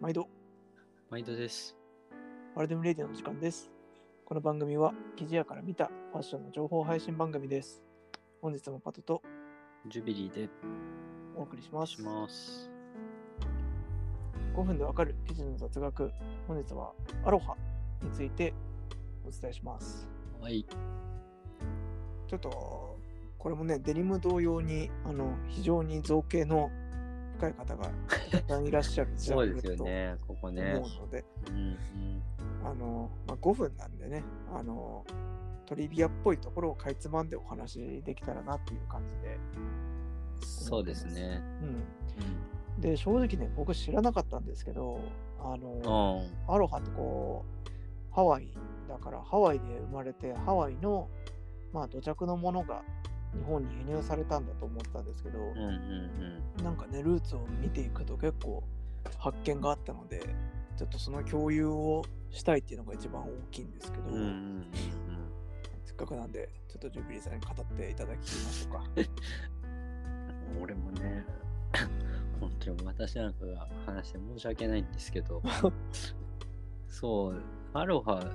毎度、毎度です。ワルデムレディオの時間です。この番組は、記事屋から見たファッションの情報配信番組です。本日もパトとジュビリーでお送りします。します。5分でわかる記事の雑学。本日はアロハについてお伝えします。はい。ちょっと、これもね、デニム同様に、あの、非常に造形の深い方がたくさんいらっしゃるジャンルとすよね。ここね思。うので、うんうん。あの、まあ、5分なんでね、あの、トリビアっぽいところをかいつまんでお話できたらなっていう感じで。そうですね。うん。で、正直ね、僕知らなかったんですけど、あうん。の、うん。アロハってこう、ハワイだから、ハワイで生まれて、ハワイの、まあ、土着のものが日本に輸入されたんだと思ってたんですけど、うんうんなんかね、ルーツを見ていくと結構発見があったので、ちょっとその共有をしたいっていうのが一番大きいんですけど、うん。うんうんうんせっかくなんで、ちょっとジュビリーさんに語っていただきましょうか。うん。俺もね、本当に私なんかが話して申し訳ないんですけど、そう、アロハ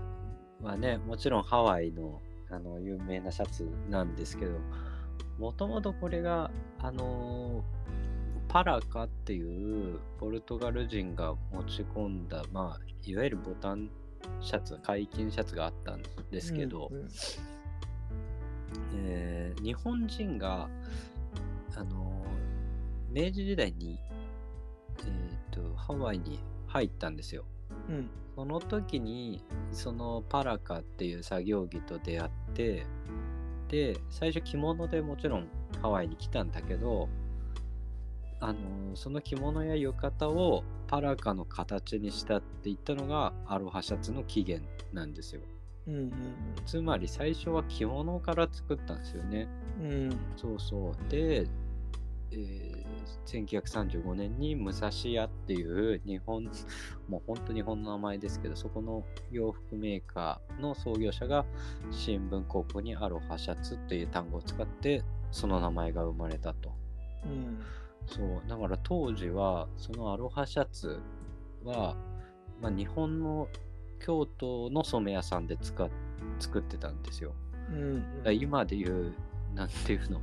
はね、もちろんハワイのあの有名なシャツなんですけど、もともとこれが、あのパラカっていうポルトガル人が持ち込んだ、まあ、いわゆるボタンシャツ、解禁シャツがあったんですけど、うんうんえー日本人が、あの明治時代に、えー、とハワイに入ったんですよ。うん。その時にそのパラカっていう作業着と出会ってで最初着物でもちろんハワイに来たんだけどあのその着物や浴衣をパラカの形にしたって言ったのがアロハシャツの起源なんですよ。うんうんつまり最初は着物から作ったんですよね。うんうん。そうそう。で、えー1935年に武蔵屋っていう日本 もう本当日本の名前ですけどそこの洋服メーカーの創業者が新聞広告にアロハシャツっていう単語を使ってその名前が生まれたと。うんそう。だから当時はそのアロハシャツは、まあ、日本の京都の染め屋さんで使っ作ってたんですよ。うん。だから今で言う、なんていうの、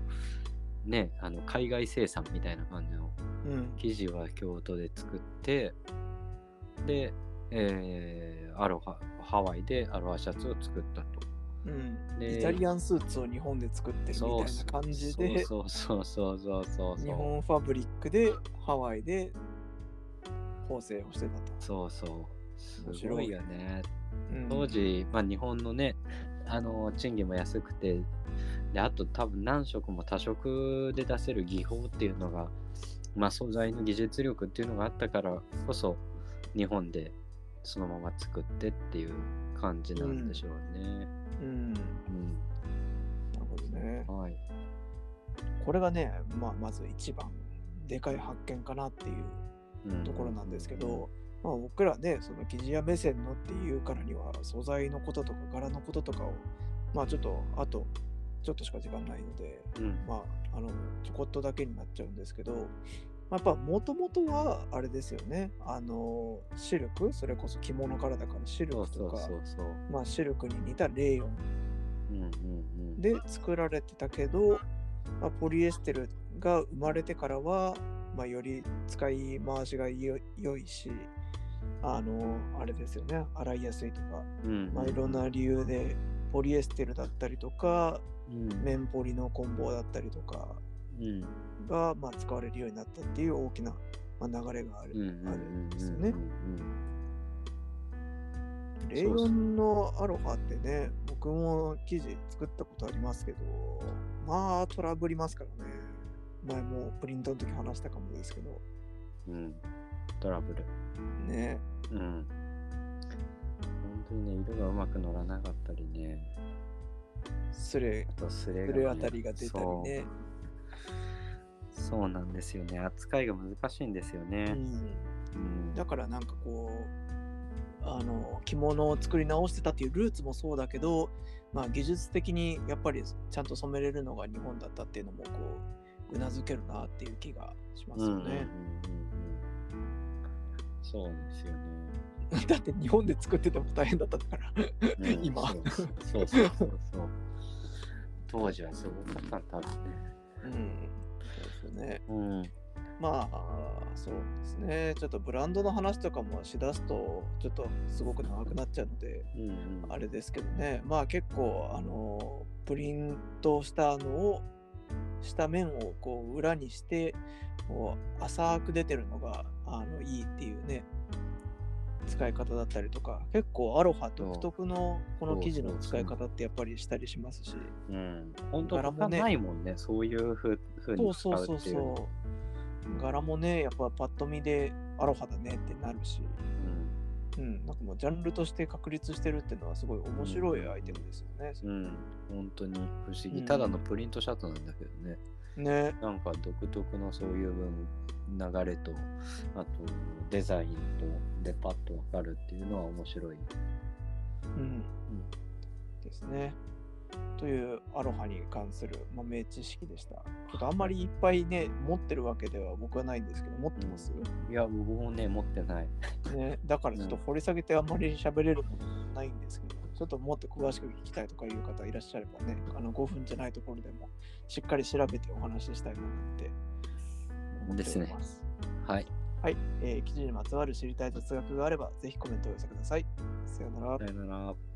ね、あの海外生産みたいな感じのうん生地は京都で作って、で、えーアロハ、ハワイでアロハシャツを作ったと。うんでイタリアンスーツを日本で作ってるみたいな感じでそうそうそうそうそうそう。日本ファブリックでハワイで縫製をしてたと。そうそう。すごいよね。うん当時、まあ、日本のね、あの賃金も安くて、であと多分何色も多色で出せる技法っていうのが、まあ、素材の技術力っていうのがあったからこそ日本でそのまま作ってっていう感じなんでしょうね。うん、なるほどね。うん、はい。これがね、まあ、まず一番でかい発見かなっていううんところなんですけど、まあ、僕らね、その生地屋目線のっていうからには、素材のこととか柄のこととかを、まあちょっと、あと、ちょっとしか時間ないので、うん、まあ、あの、ちょこっとだけになっちゃうんですけど、まあ、やっぱもともとはあれですよね、あの、シルク、それこそ着物からだからシルクとか。まあシルクに似たレーヨン。で作られてたけど、まあ、ポリエステルが生まれてからは、まあ、より使い回しがよ良いし、あの、あれですよね、洗いやすいとか、うんうんうんまあ、いろんな理由で、ポリエステルだったりとか、うん綿ポリの棍棒だったりとかうんが、まあ、使われるようになったっていう大きな、まあ、流れがある,、あるんですよねうん。レーヨンのアロハってね、僕も生地作ったことありますけど、まあトラブりますからね。前もプリントの時話したかもですけど、うんうん。トラブル。ね。うん。本当にね、色がうまく乗らなかったりね。スレ、あとスレね、レあたりが出たりね。そう。そうなんですよね。扱いが難しいんですようね。ん。うん。だからなんかこう、あの着物を作り直してたっていうルーツもそうだけど、まあ、技術的にやっぱりちゃんと染めれるのが日本だったっていうのもこううなずけるなっていう気がしますよね。うんうんうんうんそうですよね。だって日本で作ってても大変だったんだから。うん今そうそうそうそう。当時はすごかった多分ね。うん。そうですよね。うん。まあ、そうですね。ちょっとブランドの話とかもしだすと、ちょっとすごく長くなっちゃうので、うんうん、あれですけどね。まあ結構、あの、プリントしたのを、した面をこう裏にして、こう浅く出てるのがあのいいっていうね、使い方だったりとか、結構アロハ独特のこの生地の使い方ってやっぱりしたりしますし、うん。本当他柄もねないもんね。そういうふうに使そううっていうの。そうそう。柄もね、やっぱパッと見でアロハだねってなるし、うん、なんかもうジャンルとして確立してるっていうのはすごい面白いアイテムですよね。うん。うん。本当に不思議。うんただのプリントシャツなんだけどね。ね。なんか独特のそういう分流れと、あとデザインとでパッとわかるっていうのは面白い。うん。ですね。というアロハに関する豆知識でした。あんまりいっぱいね、持ってるわけでは僕はないんですけど、持ってます、いや、僕もね、持ってない。ね、だからちょっと掘り下げてあんまり喋れるものないんですけど、ちょっともっと詳しく聞きたいとかいう方いらっしゃればね、あの5分じゃないところでもしっかり調べてお話ししたいなって思っております。はい。はい、えー記事にまつわる知りたい雑学があれば、ぜひコメントをお寄せください。さようなら。さよなら。